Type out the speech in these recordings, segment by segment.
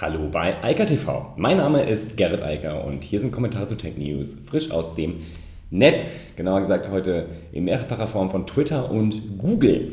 Hallo bei Eiker TV. Mein Name ist Gerrit Eiker und hier sind Kommentare zu Tech News, frisch aus dem Netz. Genauer gesagt heute in mehrfacher Form von Twitter und Google.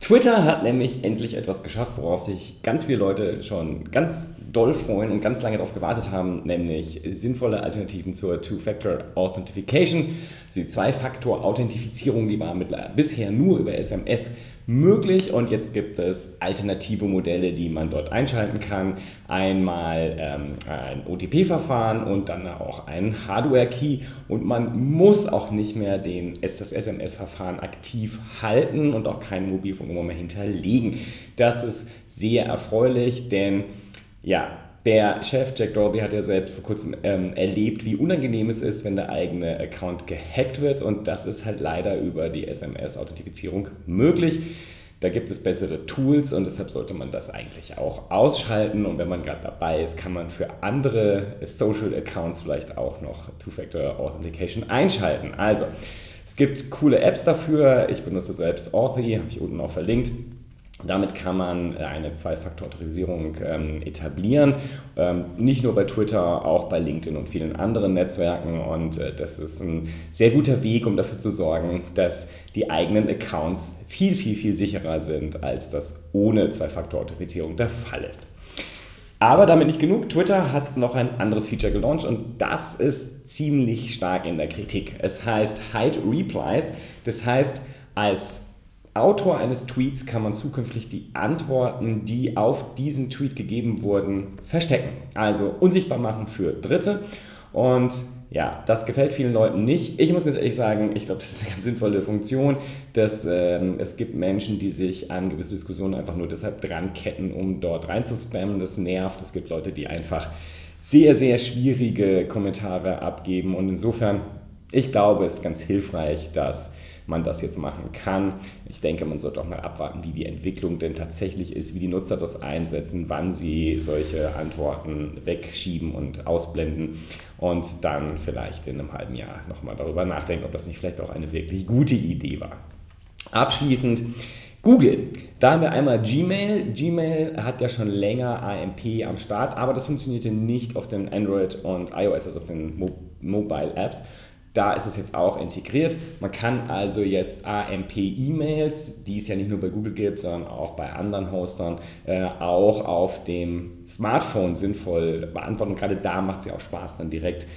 Twitter hat nämlich endlich etwas geschafft, worauf sich ganz viele Leute schon ganz doll freuen und ganz lange darauf gewartet haben, nämlich sinnvolle Alternativen zur Two-Factor Authentication. Also die Zwei-Faktor-Authentifizierung, die war bisher nur über SMS möglich und jetzt gibt es alternative Modelle, die man dort einschalten kann. Einmal ähm, ein OTP-Verfahren und dann auch ein Hardware-Key und man muss auch nicht mehr den, das SMS-Verfahren aktiv halten und auch keinen Mobilfunknummer mehr hinterlegen. Das ist sehr erfreulich, denn ja, der Chef Jack Dorsey hat ja selbst vor kurzem ähm, erlebt, wie unangenehm es ist, wenn der eigene Account gehackt wird und das ist halt leider über die SMS-Authentifizierung möglich. Da gibt es bessere Tools und deshalb sollte man das eigentlich auch ausschalten. Und wenn man gerade dabei ist, kann man für andere Social Accounts vielleicht auch noch Two-Factor Authentication einschalten. Also, es gibt coole Apps dafür. Ich benutze selbst Authy, habe ich unten auch verlinkt. Damit kann man äh, eine Zwei-Faktor-Autorisierung ähm, etablieren, ähm, nicht nur bei Twitter, auch bei LinkedIn und vielen anderen Netzwerken. Und äh, das ist ein sehr guter Weg, um dafür zu sorgen, dass die eigenen Accounts viel, viel, viel sicherer sind, als das ohne Zwei-Faktor-Authentifizierung der Fall ist. Aber damit nicht genug. Twitter hat noch ein anderes Feature gelauncht und das ist ziemlich stark in der Kritik. Es heißt Hide Replies. Das heißt, als Autor eines Tweets kann man zukünftig die Antworten, die auf diesen Tweet gegeben wurden, verstecken. Also unsichtbar machen für Dritte. Und ja, das gefällt vielen Leuten nicht. Ich muss ganz ehrlich sagen, ich glaube, das ist eine ganz sinnvolle Funktion, dass äh, es gibt Menschen, die sich an gewisse Diskussionen einfach nur deshalb dran ketten, um dort reinzuspammen. Das nervt. Es gibt Leute, die einfach sehr, sehr schwierige Kommentare abgeben. Und insofern, ich glaube, es ist ganz hilfreich, dass man das jetzt machen kann. Ich denke, man sollte auch mal abwarten, wie die Entwicklung denn tatsächlich ist, wie die Nutzer das einsetzen, wann sie solche Antworten wegschieben und ausblenden und dann vielleicht in einem halben Jahr nochmal darüber nachdenken, ob das nicht vielleicht auch eine wirklich gute Idee war. Abschließend Google. Da haben wir einmal Gmail. Gmail hat ja schon länger AMP am Start, aber das funktionierte nicht auf den Android und iOS, also auf den Mo Mobile Apps. Da ist es jetzt auch integriert. Man kann also jetzt AMP-E-Mails, die es ja nicht nur bei Google gibt, sondern auch bei anderen Hostern, äh, auch auf dem Smartphone sinnvoll beantworten. gerade da macht es ja auch Spaß, dann direkt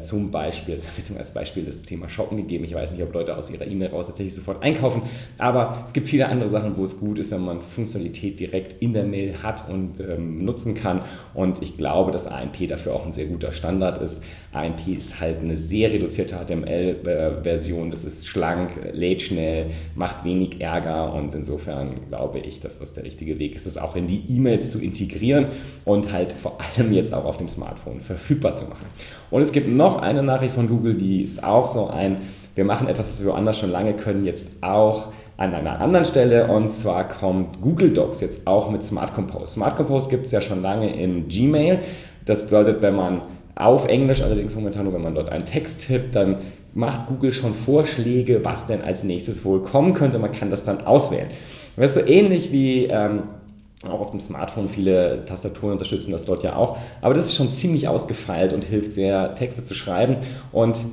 zum Beispiel, als Beispiel das Thema Shoppen gegeben. Ich weiß nicht, ob Leute aus ihrer E-Mail raus tatsächlich sofort einkaufen, aber es gibt viele andere Sachen, wo es gut ist, wenn man Funktionalität direkt in der Mail hat und ähm, nutzen kann. Und ich glaube, dass AMP dafür auch ein sehr guter Standard ist. AMP ist halt eine sehr reduzierte HTML-Version. Das ist schlank, lädt schnell, macht wenig Ärger und insofern glaube ich, dass das der richtige Weg ist, das auch in die E-Mails zu integrieren und halt vor allem jetzt auch auf dem Smartphone verfügbar zu machen. Und es noch eine Nachricht von Google, die ist auch so ein, wir machen etwas, was wir woanders schon lange können, jetzt auch an einer anderen Stelle und zwar kommt Google Docs jetzt auch mit Smart Compose. Smart Compose gibt es ja schon lange in Gmail. Das bedeutet, wenn man auf Englisch, allerdings momentan nur, wenn man dort einen Text tippt, dann macht Google schon Vorschläge, was denn als nächstes wohl kommen könnte. Man kann das dann auswählen. Das ist so ähnlich wie ähm, auch auf dem Smartphone viele Tastaturen unterstützen das dort ja auch. Aber das ist schon ziemlich ausgefeilt und hilft sehr, Texte zu schreiben. Und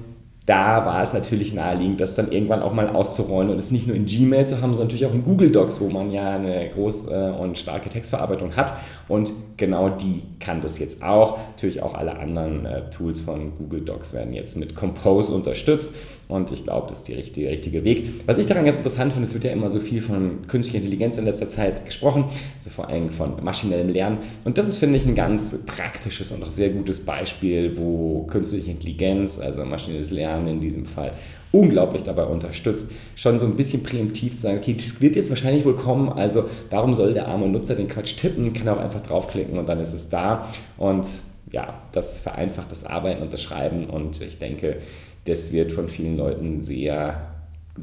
da war es natürlich naheliegend, das dann irgendwann auch mal auszurollen und es nicht nur in Gmail zu haben, sondern natürlich auch in Google Docs, wo man ja eine große und starke Textverarbeitung hat. Und genau die kann das jetzt auch. Natürlich auch alle anderen äh, Tools von Google Docs werden jetzt mit Compose unterstützt. Und ich glaube, das ist der richtige, richtige Weg. Was ich daran ganz interessant finde, es wird ja immer so viel von künstlicher Intelligenz in letzter Zeit gesprochen, also vor allem von maschinellem Lernen. Und das ist, finde ich, ein ganz praktisches und auch sehr gutes Beispiel, wo künstliche Intelligenz, also maschinelles Lernen in diesem Fall, unglaublich dabei unterstützt, schon so ein bisschen präemptiv zu sagen, okay, das wird jetzt wahrscheinlich wohl kommen, also warum soll der arme Nutzer den Quatsch tippen, kann auch einfach draufklicken und dann ist es da. Und ja, das vereinfacht das Arbeiten und das Schreiben und ich denke, das wird von vielen Leuten sehr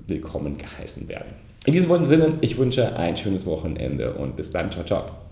willkommen geheißen werden. In diesem Sinne, ich wünsche ein schönes Wochenende und bis dann. Ciao, ciao.